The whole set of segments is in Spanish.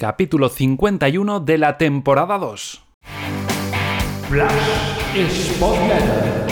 capítulo 51 de la temporada 2. Flash Spotlight.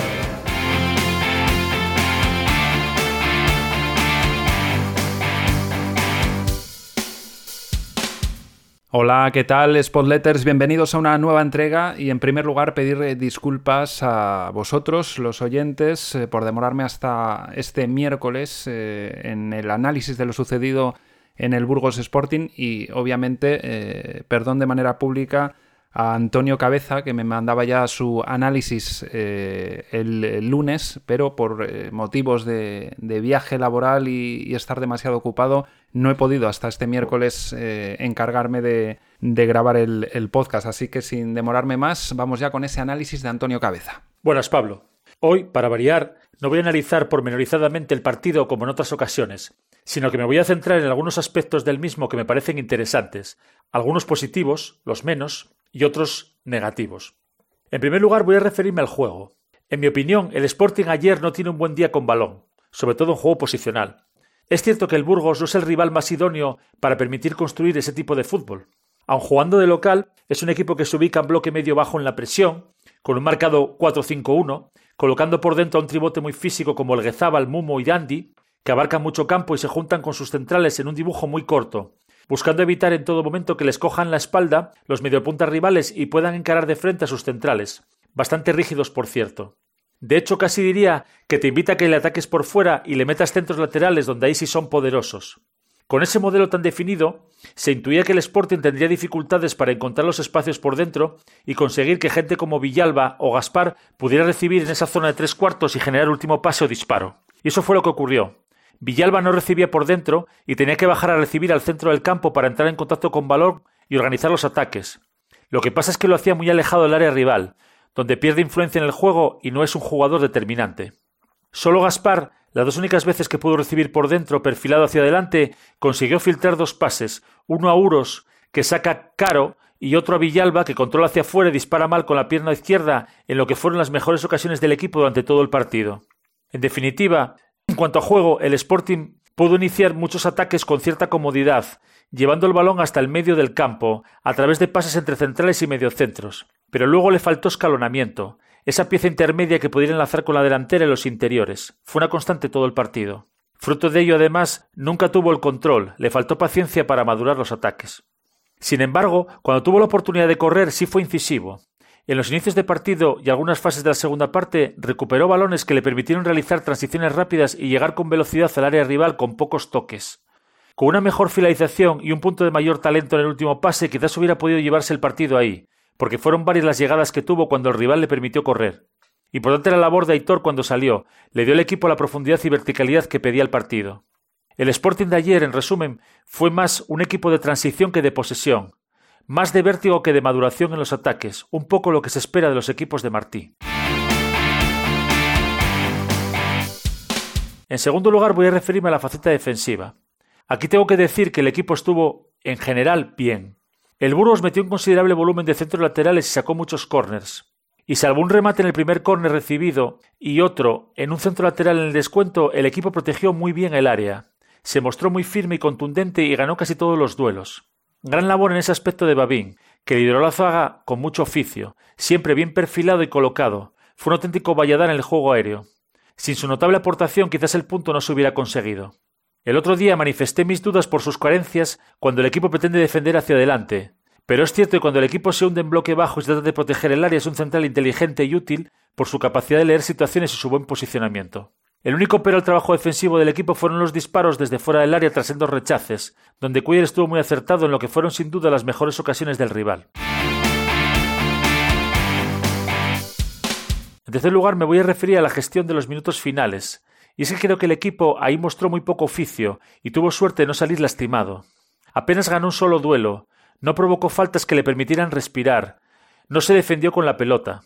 Hola, ¿qué tal Spotletters? Bienvenidos a una nueva entrega y en primer lugar pedir eh, disculpas a vosotros, los oyentes, eh, por demorarme hasta este miércoles eh, en el análisis de lo sucedido en el Burgos Sporting y obviamente perdón de manera pública a Antonio Cabeza, que me mandaba ya su análisis el, lunes, pero por motivos de, viaje laboral y, estar demasiado ocupado, no he podido hasta este miércoles eh, encargarme de, grabar el, podcast, así que sin demorarme más, vamos ya con ese análisis de Antonio Cabeza. Buenas, Pablo. Hoy, para variar, no voy a analizar pormenorizadamente el partido como en otras ocasiones, sino que me voy a centrar en algunos aspectos del mismo que me parecen interesantes, algunos positivos, los menos, y otros negativos. En primer lugar, voy a referirme al juego. En mi opinión, el Sporting ayer no tiene un buen día con balón, sobre todo en juego posicional. Es cierto que el Burgos no es el rival más idóneo para permitir construir ese tipo de fútbol. Aun jugando de local, es un equipo que se ubica en bloque medio bajo en la presión, con un marcado 4-5-1, colocando por dentro a un tribote muy físico como el Guezábal, Mumo y Dandy, que abarcan mucho campo y se juntan con sus centrales en un dibujo muy corto, buscando evitar en todo momento que les cojan la espalda los mediopuntas rivales y puedan encarar de frente a sus centrales, bastante rígidos por cierto. De hecho, casi diría que te invita a que le ataques por fuera y le metas centros laterales donde ahí sí son poderosos. Con ese modelo tan definido, se intuía que el Sporting tendría dificultades para encontrar los espacios por dentro y conseguir que gente como Villalba o Gaspar pudiera recibir en esa zona de tres cuartos y generar último pase o disparo. Y eso fue lo que ocurrió. Villalba no recibía por dentro y tenía que bajar a recibir al centro del campo para entrar en contacto con Valor y organizar los ataques. Lo que pasa es que lo hacía muy alejado del área rival, donde pierde influencia en el juego y no es un jugador determinante. Solo Gaspar, las dos únicas veces que pudo recibir por dentro perfilado hacia adelante, consiguió filtrar dos pases, uno a Uros, que saca Caro, y otro a Villalba, que controla hacia afuera y dispara mal con la pierna izquierda, en lo que fueron las mejores ocasiones del equipo durante todo el partido. En definitiva, en cuanto a juego, el Sporting pudo iniciar muchos ataques con cierta comodidad, llevando el balón hasta el medio del campo, a través de pases entre centrales y mediocentros. Pero luego le faltó escalonamiento, esa pieza intermedia que pudiera enlazar con la delantera y los interiores. Fue una constante todo el partido. Fruto de ello, además, nunca tuvo el control, le faltó paciencia para madurar los ataques. Sin embargo, cuando tuvo la oportunidad de correr sí fue incisivo. En los inicios de partido y algunas fases de la segunda parte recuperó balones que le permitieron realizar transiciones rápidas y llegar con velocidad al área rival con pocos toques. Con una mejor finalización y un punto de mayor talento en el último pase quizás hubiera podido llevarse el partido ahí, porque fueron varias las llegadas que tuvo cuando el rival le permitió correr. Importante la labor de Aitor cuando salió, le dio al equipo la profundidad y verticalidad que pedía el partido. El Sporting de ayer, en resumen, fue más un equipo de transición que de posesión, más de vértigo que de maduración en los ataques, un poco lo que se espera de los equipos de Martí. En segundo lugar voy a referirme a la faceta defensiva. Aquí tengo que decir que el equipo estuvo, en general, bien. El Burgos metió un considerable volumen de centros laterales y sacó muchos corners. Y salvo un remate en el primer córner recibido y otro en un centro lateral en el descuento, el equipo protegió muy bien el área. Se mostró muy firme y contundente y ganó casi todos los duelos. Gran labor en ese aspecto de Babín, que lideró la zaga con mucho oficio, siempre bien perfilado y colocado. Fue un auténtico valladar en el juego aéreo. Sin su notable aportación quizás el punto no se hubiera conseguido. El otro día manifesté mis dudas por sus carencias cuando el equipo pretende defender hacia adelante. Pero es cierto que cuando el equipo se hunde en bloque bajo y se trata de proteger el área es un central inteligente y útil por su capacidad de leer situaciones y su buen posicionamiento. El único pero al trabajo defensivo del equipo fueron los disparos desde fuera del área tras sendos rechaces, donde Cuyer estuvo muy acertado en lo que fueron sin duda las mejores ocasiones del rival. En tercer lugar, me voy a referir a la gestión de los minutos finales, y es que creo que el equipo ahí mostró muy poco oficio y tuvo suerte de no salir lastimado. Apenas ganó un solo duelo, no provocó faltas que le permitieran respirar, no se defendió con la pelota.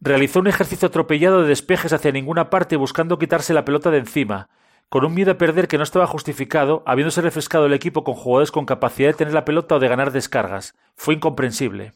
Realizó un ejercicio atropellado de despejes hacia ninguna parte buscando quitarse la pelota de encima, con un miedo a perder que no estaba justificado, habiéndose refrescado el equipo con jugadores con capacidad de tener la pelota o de ganar descargas. Fue incomprensible.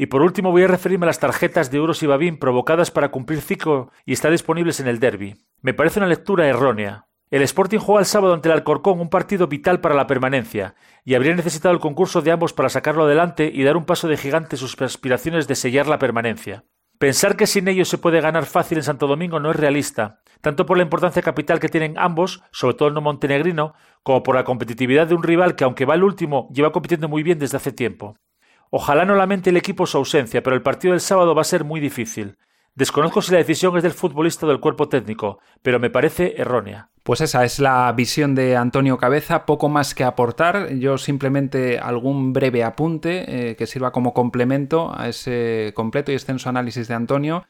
Y por último voy a referirme a las tarjetas de Euros y Babín provocadas para cumplir ciclo y estar disponibles en el derby. Me parece una lectura errónea. El Sporting juega el sábado ante el Alcorcón un partido vital para la permanencia, y habría necesitado el concurso de ambos para sacarlo adelante y dar un paso de gigante sus aspiraciones de sellar la permanencia. Pensar que sin ellos se puede ganar fácil en Santo Domingo no es realista, tanto por la importancia capital que tienen ambos, sobre todo el no montenegrino, como por la competitividad de un rival que, aunque va el último, lleva compitiendo muy bien desde hace tiempo. Ojalá no lamente el equipo su ausencia, pero el partido del sábado va a ser muy difícil. Desconozco si la decisión es del futbolista o del cuerpo técnico, pero me parece errónea. Pues esa es la visión de Antonio Cabeza, poco más que aportar, yo simplemente algún breve apunte eh, que sirva como complemento a ese completo y extenso análisis de Antonio.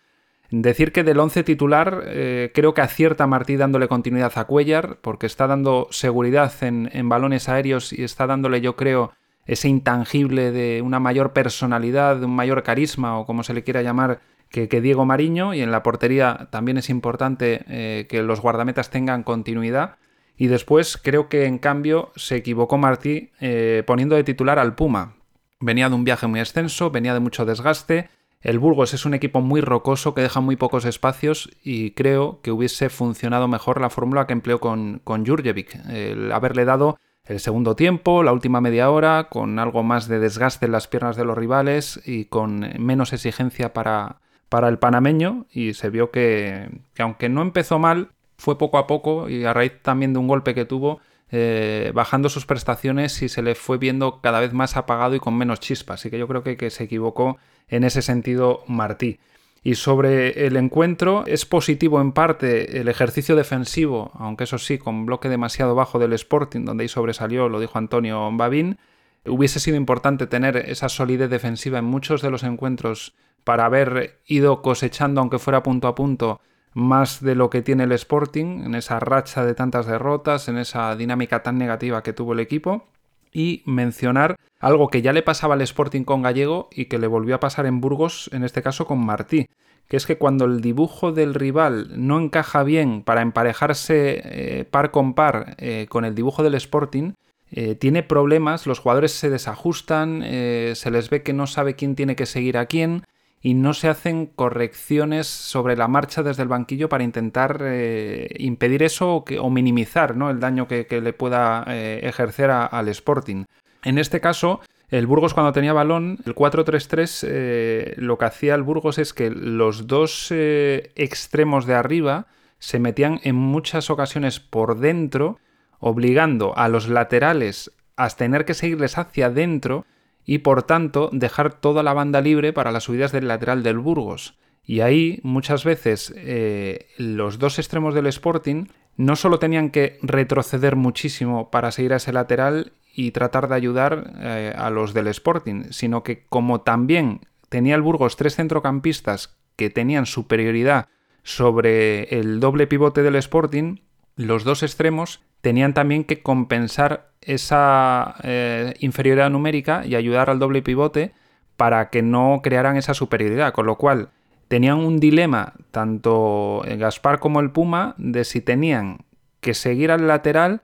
Decir que del 11 titular eh, creo que acierta Martí dándole continuidad a Cuellar, porque está dando seguridad en, en balones aéreos y está dándole, yo creo, ese intangible de una mayor personalidad, de un mayor carisma o como se le quiera llamar que, Diego Mariño y en la portería también es importante eh, que los guardametas tengan continuidad. Y después creo que en cambio se equivocó Martí eh, poniendo de titular al Puma. Venía de un viaje muy extenso, venía de mucho desgaste. El Burgos es un equipo muy rocoso que deja muy pocos espacios y creo que hubiese funcionado mejor la fórmula que empleó con, con Jurjevic. El haberle dado el segundo tiempo, la última media hora, con algo más de desgaste en las piernas de los rivales y con menos exigencia para, para el panameño y se vio que, aunque no empezó mal, fue poco a poco y a raíz también de un golpe que tuvo, eh, bajando sus prestaciones y se le fue viendo cada vez más apagado y con menos chispa. Así que yo creo que, que se equivocó en ese sentido Martí. Y sobre el encuentro, es positivo en parte el ejercicio defensivo, aunque eso sí, con bloque demasiado bajo del Sporting, donde ahí sobresalió, lo dijo Antonio Babín. Hubiese sido importante tener esa solidez defensiva en muchos de los encuentros para haber ido cosechando, aunque fuera punto a punto, más de lo que tiene el Sporting, en esa racha de tantas derrotas, en esa dinámica tan negativa que tuvo el equipo, y mencionar algo que ya le pasaba al Sporting con Gallego y que le volvió a pasar en Burgos, en este caso con Martí, que es que cuando el dibujo del rival no encaja bien para emparejarse eh, par con par eh, con el dibujo del Sporting, eh, tiene problemas, los jugadores se desajustan, se les ve que no sabe quién tiene que seguir a quién, y no se hacen correcciones sobre la marcha desde el banquillo para intentar eh, impedir eso o, minimizar ¿no? el daño que, le pueda eh, ejercer al Sporting. En este caso, el Burgos cuando tenía balón, el 4-3-3, eh, lo que hacía el Burgos es que los dos extremos de arriba se metían en muchas ocasiones por dentro, obligando a los laterales a tener que seguirles hacia adentro y por tanto dejar toda la banda libre para las subidas del lateral del Burgos. Y ahí muchas veces eh, los dos extremos del Sporting no solo tenían que retroceder muchísimo para seguir a ese lateral y tratar de ayudar eh, a los del Sporting, sino que como también tenía el Burgos tres centrocampistas que tenían superioridad sobre el doble pivote del Sporting, los dos extremos tenían también que compensar esa eh, inferioridad numérica y ayudar al doble pivote para que no crearan esa superioridad, con lo cual tenían un dilema tanto Gaspar como el Puma de si tenían que seguir al lateral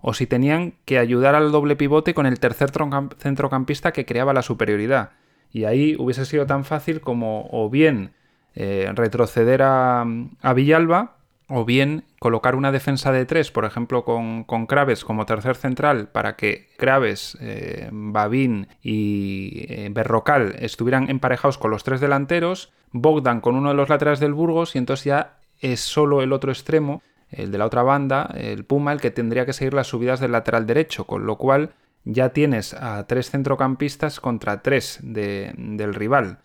o si tenían que ayudar al doble pivote con el tercer centrocampista que creaba la superioridad. Y ahí hubiese sido tan fácil como o bien eh, retroceder a, a Villalba o bien colocar una defensa de tres, por ejemplo, con, con Craves como tercer central, para que Craves, eh, Babín y eh, Berrocal estuvieran emparejados con los tres delanteros, Bogdan con uno de los laterales del Burgos, y entonces ya es solo el otro extremo, el de la otra banda, el Puma, el que tendría que seguir las subidas del lateral derecho, con lo cual ya tienes a tres centrocampistas contra tres del rival.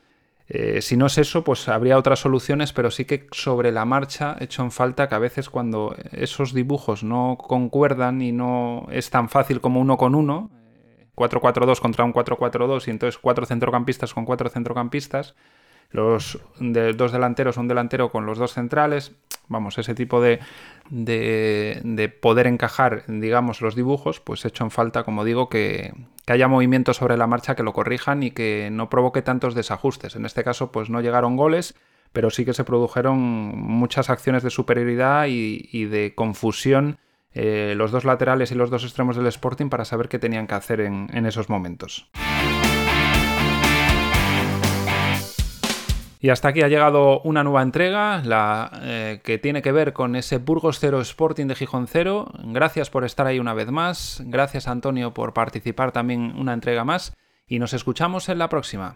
Eh, si no es eso, pues habría otras soluciones, pero sí que sobre la marcha he hecho en falta que a veces cuando esos dibujos no concuerdan y no es tan fácil como uno con uno, 4-4-2 contra un 4-4-2 y entonces cuatro centrocampistas con cuatro centrocampistas, los dos delanteros, un delantero con los dos centrales, vamos, ese tipo de, de, poder encajar, digamos, los dibujos, pues he hecho en falta, como digo, que, que haya movimientos sobre la marcha que lo corrijan y que no provoque tantos desajustes. En este caso, pues no llegaron goles, pero sí que se produjeron muchas acciones de superioridad y, de confusión eh, los dos laterales y los dos extremos del Sporting para saber qué tenían que hacer en esos momentos. Y hasta aquí ha llegado una nueva entrega, la eh, que tiene que ver con ese Burgos 0 Sporting de Gijón 0. Gracias por estar ahí una vez más. Gracias Antonio por participar también una entrega más. Y nos escuchamos en la próxima.